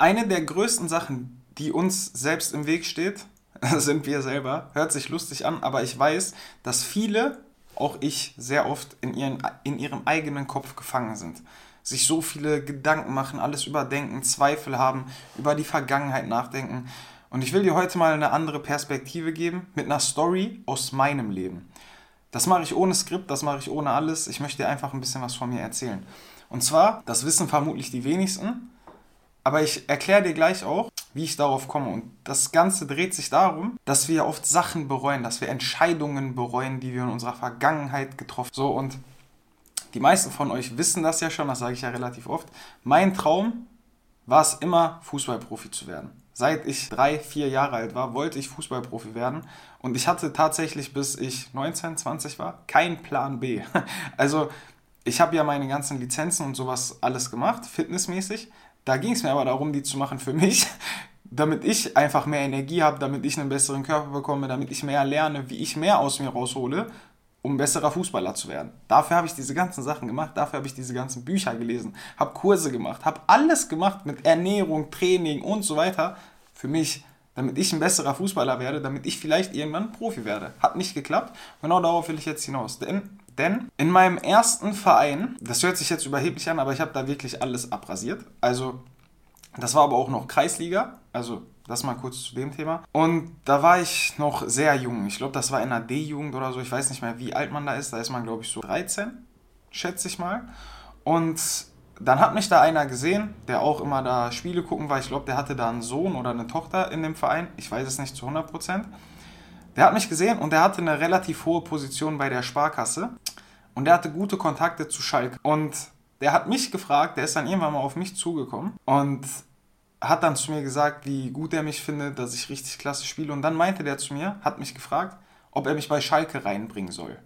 Eine der größten Sachen, die uns selbst im Weg steht, sind wir selber. Hört sich lustig an, aber ich weiß, dass viele, auch ich, sehr oft in, ihren, in ihrem eigenen Kopf gefangen sind. Sich so viele Gedanken machen, alles überdenken, Zweifel haben, über die Vergangenheit nachdenken. Und ich will dir heute mal eine andere Perspektive geben mit einer Story aus meinem Leben. Das mache ich ohne Skript, das mache ich ohne alles. Ich möchte dir einfach ein bisschen was von mir erzählen. Und zwar, das wissen vermutlich die wenigsten, aber ich erkläre dir gleich auch, wie ich darauf komme. Und das Ganze dreht sich darum, dass wir oft Sachen bereuen, dass wir Entscheidungen bereuen, die wir in unserer Vergangenheit getroffen haben. So, und die meisten von euch wissen das ja schon, das sage ich ja relativ oft. Mein Traum war es immer, Fußballprofi zu werden. Seit ich drei, vier Jahre alt war, wollte ich Fußballprofi werden. Und ich hatte tatsächlich, bis ich 19, 20 war, keinen Plan B. Also, ich habe ja meine ganzen Lizenzen und sowas alles gemacht, fitnessmäßig. Da ging es mir aber darum, die zu machen für mich, damit ich einfach mehr Energie habe, damit ich einen besseren Körper bekomme, damit ich mehr lerne, wie ich mehr aus mir raushole, um besserer Fußballer zu werden. Dafür habe ich diese ganzen Sachen gemacht, dafür habe ich diese ganzen Bücher gelesen, habe Kurse gemacht, habe alles gemacht mit Ernährung, Training und so weiter für mich, damit ich ein besserer Fußballer werde, damit ich vielleicht irgendwann Profi werde. Hat nicht geklappt. Genau darauf will ich jetzt hinaus. Denn, denn in meinem ersten Verein, das hört sich jetzt überheblich an, aber ich habe da wirklich alles abrasiert. Also, das war aber auch noch Kreisliga. Also, das mal kurz zu dem Thema. Und da war ich noch sehr jung. Ich glaube, das war in der D-Jugend oder so. Ich weiß nicht mehr, wie alt man da ist. Da ist man, glaube ich, so 13, schätze ich mal. Und dann hat mich da einer gesehen, der auch immer da Spiele gucken war. Ich glaube, der hatte da einen Sohn oder eine Tochter in dem Verein. Ich weiß es nicht zu 100 Prozent. Der hat mich gesehen und der hatte eine relativ hohe Position bei der Sparkasse. Und der hatte gute Kontakte zu Schalke. Und der hat mich gefragt, der ist dann irgendwann mal auf mich zugekommen und hat dann zu mir gesagt, wie gut er mich findet, dass ich richtig klasse spiele. Und dann meinte der zu mir, hat mich gefragt, ob er mich bei Schalke reinbringen soll.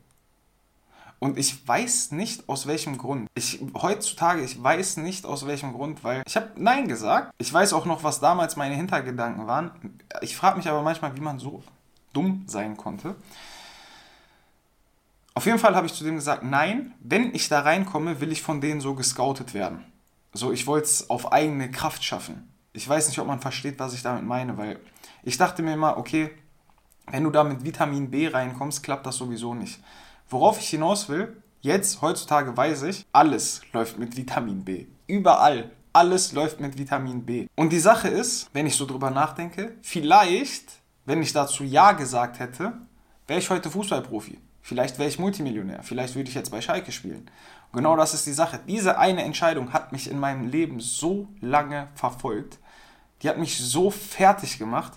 Und ich weiß nicht aus welchem Grund. Ich heutzutage, ich weiß nicht aus welchem Grund, weil ich habe Nein gesagt. Ich weiß auch noch, was damals meine Hintergedanken waren. Ich frage mich aber manchmal, wie man so dumm sein konnte. Auf jeden Fall habe ich zu dem gesagt, nein, wenn ich da reinkomme, will ich von denen so gescoutet werden. So, ich wollte es auf eigene Kraft schaffen. Ich weiß nicht, ob man versteht, was ich damit meine, weil ich dachte mir immer, okay, wenn du da mit Vitamin B reinkommst, klappt das sowieso nicht. Worauf ich hinaus will, jetzt, heutzutage weiß ich, alles läuft mit Vitamin B. Überall. Alles läuft mit Vitamin B. Und die Sache ist, wenn ich so drüber nachdenke, vielleicht, wenn ich dazu Ja gesagt hätte, wäre ich heute Fußballprofi. Vielleicht wäre ich Multimillionär. Vielleicht würde ich jetzt bei Schalke spielen. Und genau das ist die Sache. Diese eine Entscheidung hat mich in meinem Leben so lange verfolgt. Die hat mich so fertig gemacht,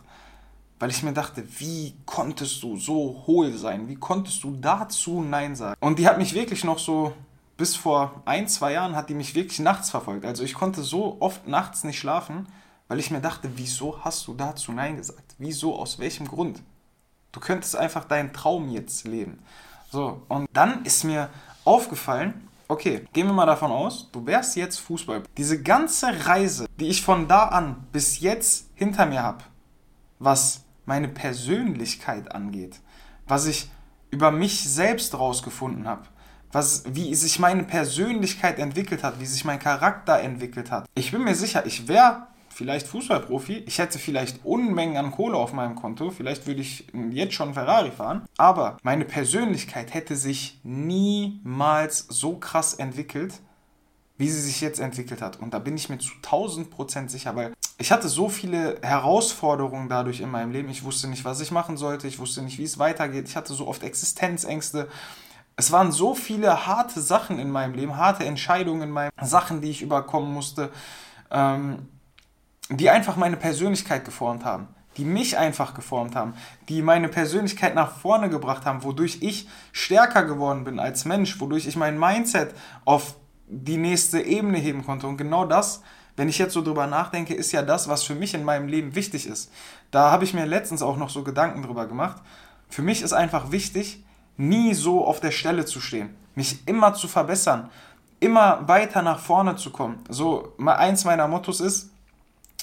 weil ich mir dachte, wie konntest du so hohl sein? Wie konntest du dazu Nein sagen? Und die hat mich wirklich noch so, bis vor ein, zwei Jahren hat die mich wirklich nachts verfolgt. Also ich konnte so oft nachts nicht schlafen, weil ich mir dachte, wieso hast du dazu Nein gesagt? Wieso, aus welchem Grund? Du könntest einfach deinen Traum jetzt leben. So, und dann ist mir aufgefallen, okay, gehen wir mal davon aus, du wärst jetzt Fußball. Diese ganze Reise, die ich von da an bis jetzt hinter mir habe, was meine Persönlichkeit angeht, was ich über mich selbst rausgefunden habe, was, wie sich meine Persönlichkeit entwickelt hat, wie sich mein Charakter entwickelt hat. Ich bin mir sicher, ich wäre vielleicht Fußballprofi, ich hätte vielleicht Unmengen an Kohle auf meinem Konto, vielleicht würde ich jetzt schon Ferrari fahren, aber meine Persönlichkeit hätte sich niemals so krass entwickelt, wie sie sich jetzt entwickelt hat. Und da bin ich mir zu 1000 Prozent sicher, weil ich hatte so viele Herausforderungen dadurch in meinem Leben. Ich wusste nicht, was ich machen sollte. Ich wusste nicht, wie es weitergeht. Ich hatte so oft Existenzängste. Es waren so viele harte Sachen in meinem Leben, harte Entscheidungen in meinem Sachen, die ich überkommen musste, ähm, die einfach meine Persönlichkeit geformt haben, die mich einfach geformt haben, die meine Persönlichkeit nach vorne gebracht haben, wodurch ich stärker geworden bin als Mensch, wodurch ich mein Mindset auf die nächste Ebene heben konnte. Und genau das wenn ich jetzt so drüber nachdenke, ist ja das, was für mich in meinem Leben wichtig ist. Da habe ich mir letztens auch noch so Gedanken drüber gemacht. Für mich ist einfach wichtig, nie so auf der Stelle zu stehen, mich immer zu verbessern, immer weiter nach vorne zu kommen. So, eins meiner Mottos ist,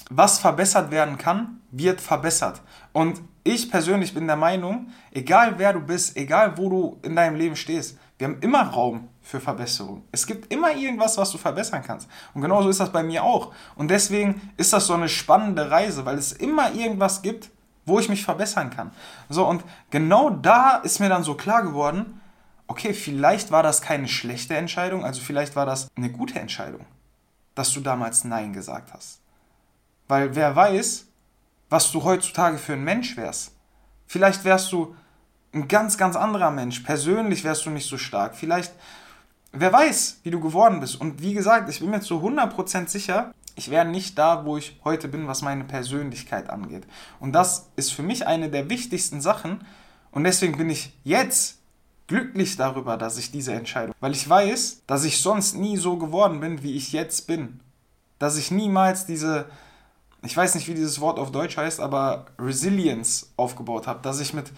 was verbessert werden kann, wird verbessert. Und ich persönlich bin der Meinung, egal wer du bist, egal wo du in deinem Leben stehst, Wir haben immer Raum für Verbesserung. Es gibt immer irgendwas, was du verbessern kannst. Und genauso ist das bei mir auch. Und deswegen ist das so eine spannende Reise, weil es immer irgendwas gibt, wo ich mich verbessern kann. So, und genau da ist mir dann so klar geworden, okay, vielleicht war das keine schlechte Entscheidung, also vielleicht war das eine gute Entscheidung, dass du damals Nein gesagt hast. Weil wer weiß, was du heutzutage für ein Mensch wärst. Vielleicht wärst du ein ganz, ganz anderer Mensch. Persönlich wärst du nicht so stark. Vielleicht, wer weiß, wie du geworden bist. Und wie gesagt, ich bin mir zu 100% sicher, ich wäre nicht da, wo ich heute bin, was meine Persönlichkeit angeht. Und das ist für mich eine der wichtigsten Sachen. Und deswegen bin ich jetzt glücklich darüber, dass ich diese Entscheidung, weil ich weiß, dass ich sonst nie so geworden bin, wie ich jetzt bin. Dass ich niemals diese, ich weiß nicht, wie dieses Wort auf Deutsch heißt, aber Resilience aufgebaut habe, dass ich mit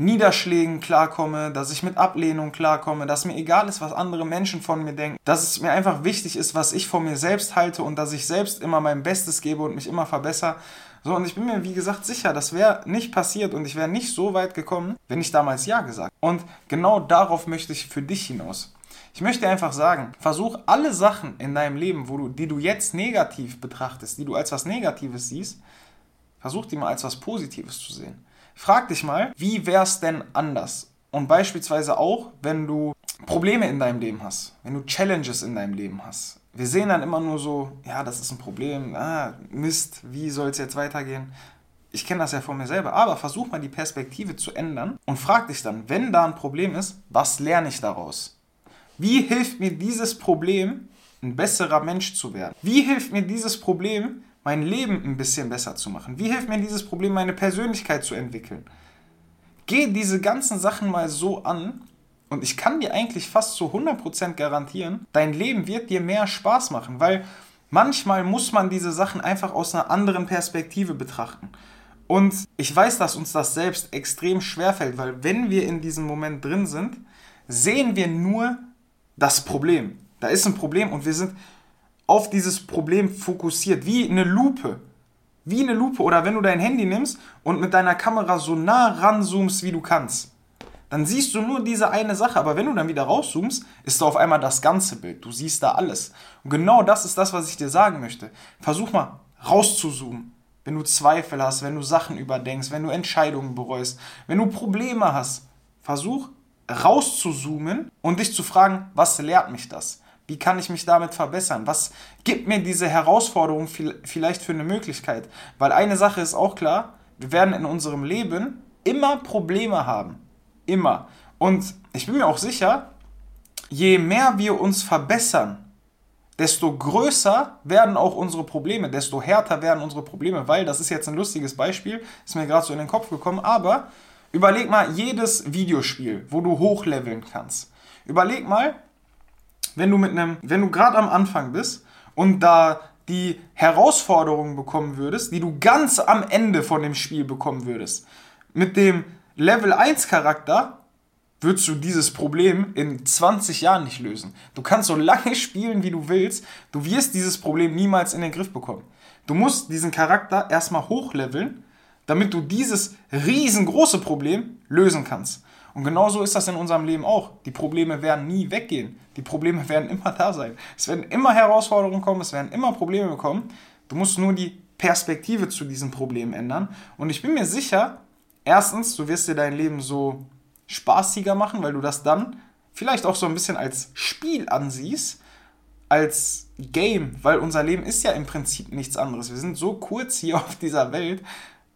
Niederschlägen klarkomme, dass ich mit Ablehnung klarkomme, dass mir egal ist, was andere Menschen von mir denken, dass es mir einfach wichtig ist, was ich von mir selbst halte und dass ich selbst immer mein Bestes gebe und mich immer verbessere. So, und ich bin mir, wie gesagt, sicher, das wäre nicht passiert und ich wäre nicht so weit gekommen, wenn ich damals Ja gesagt. Und genau darauf möchte ich für dich hinaus. Ich möchte einfach sagen, versuch alle Sachen in deinem Leben, wo du, die du jetzt negativ betrachtest, die du als was Negatives siehst, versuch die mal als was Positives zu sehen. Frag dich mal, wie wäre es denn anders? Und beispielsweise auch, wenn du Probleme in deinem Leben hast, wenn du Challenges in deinem Leben hast. Wir sehen dann immer nur so, ja, das ist ein Problem, ah, Mist, wie soll es jetzt weitergehen? Ich kenne das ja von mir selber, aber versuch mal die Perspektive zu ändern und frag dich dann, wenn da ein Problem ist, was lerne ich daraus? Wie hilft mir dieses Problem, ein besserer Mensch zu werden? Wie hilft mir dieses Problem, mein Leben ein bisschen besser zu machen? Wie hilft mir dieses Problem, meine Persönlichkeit zu entwickeln? Geh diese ganzen Sachen mal so an und ich kann dir eigentlich fast zu 100% garantieren, dein Leben wird dir mehr Spaß machen, weil manchmal muss man diese Sachen einfach aus einer anderen Perspektive betrachten. Und ich weiß, dass uns das selbst extrem schwer fällt, weil wenn wir in diesem Moment drin sind, sehen wir nur das Problem. Da ist ein Problem und wir sind auf dieses Problem fokussiert, wie eine Lupe. Wie eine Lupe. Oder wenn du dein Handy nimmst und mit deiner Kamera so nah ranzoomst, wie du kannst. Dann siehst du nur diese eine Sache, aber wenn du dann wieder rauszoomst, ist da auf einmal das ganze Bild. Du siehst da alles. Und genau das ist das, was ich dir sagen möchte. Versuch mal rauszuzoomen. Wenn du Zweifel hast, wenn du Sachen überdenkst, wenn du Entscheidungen bereust, wenn du Probleme hast, versuch rauszuzoomen und dich zu fragen, was lehrt mich das? Wie kann ich mich damit verbessern? Was gibt mir diese Herausforderung vielleicht für eine Möglichkeit? Weil eine Sache ist auch klar, wir werden in unserem Leben immer Probleme haben. Immer. Und ich bin mir auch sicher, je mehr wir uns verbessern, desto größer werden auch unsere Probleme, desto härter werden unsere Probleme, weil das ist jetzt ein lustiges Beispiel, ist mir gerade so in den Kopf gekommen, aber Überleg mal jedes Videospiel, wo du hochleveln kannst. Überleg mal, wenn du mit einem, wenn du gerade am Anfang bist und da die Herausforderungen bekommen würdest, die du ganz am Ende von dem Spiel bekommen würdest. Mit dem Level 1 Charakter würdest du dieses Problem in 20 Jahren nicht lösen. Du kannst so lange spielen, wie du willst, du wirst dieses Problem niemals in den Griff bekommen. Du musst diesen Charakter erstmal hochleveln, damit du dieses riesengroße Problem lösen kannst. Und genauso ist das in unserem Leben auch. Die Probleme werden nie weggehen. Die Probleme werden immer da sein. Es werden immer Herausforderungen kommen, es werden immer Probleme kommen. Du musst nur die Perspektive zu diesen Problemen ändern. Und ich bin mir sicher, erstens, du wirst dir dein Leben so spaßiger machen, weil du das dann vielleicht auch so ein bisschen als Spiel ansiehst, als Game, weil unser Leben ist ja im Prinzip nichts anderes. Wir sind so kurz hier auf dieser Welt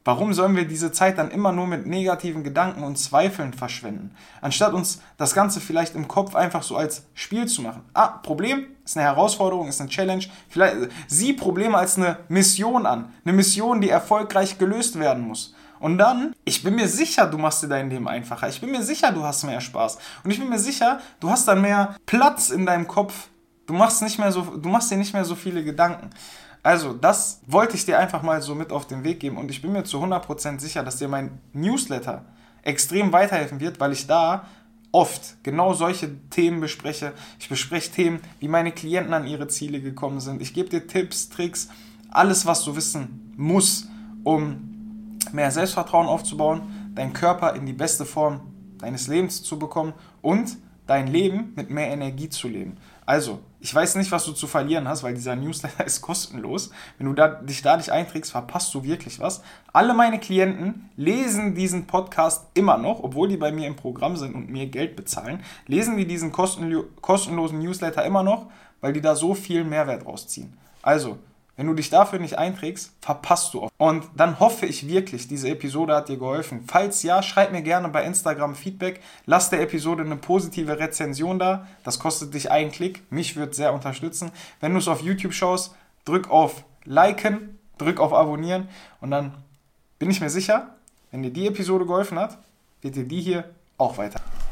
Warum sollen wir diese Zeit dann immer nur mit negativen Gedanken und Zweifeln verschwenden, anstatt uns das Ganze vielleicht im Kopf einfach so als Spiel zu machen? Ah, Problem ist eine Herausforderung, ist eine Challenge. Vielleicht sieh Probleme als eine Mission an, eine Mission, die erfolgreich gelöst werden muss. Und dann, ich bin mir sicher, du machst dir dein Leben einfacher. Ich bin mir sicher, du hast mehr Spaß. Und ich bin mir sicher, du hast dann mehr Platz in deinem Kopf. Du machst nicht mehr so, du machst dir nicht mehr so viele Gedanken. Also, das wollte ich dir einfach mal so mit auf den Weg geben und ich bin mir zu 100% sicher, dass dir mein Newsletter extrem weiterhelfen wird, weil ich da oft genau solche Themen bespreche. Ich bespreche Themen, wie meine Klienten an ihre Ziele gekommen sind. Ich gebe dir Tipps, Tricks, alles, was du wissen musst, um mehr Selbstvertrauen aufzubauen, deinen Körper in die beste Form deines Lebens zu bekommen und dein Leben mit mehr Energie zu leben. Also, ich weiß nicht, was du zu verlieren hast, weil dieser Newsletter ist kostenlos. Wenn du da, dich da nicht einträgst, verpasst du wirklich was. Alle meine Klienten lesen diesen Podcast immer noch, obwohl die bei mir im Programm sind und mir Geld bezahlen, lesen die diesen kostenlosen Newsletter immer noch, weil die da so viel Mehrwert rausziehen. Also, wenn du dich dafür nicht einträgst, verpasst du oft. Und dann hoffe ich wirklich, diese Episode hat dir geholfen. Falls ja, schreib mir gerne bei Instagram Feedback. Lass der Episode eine positive Rezension da. Das kostet dich einen Klick. Mich wird sehr unterstützen. Wenn du es auf YouTube schaust, drück auf Liken, drück auf Abonnieren und dann bin ich mir sicher, wenn dir die Episode geholfen hat, wird dir die hier auch weiter.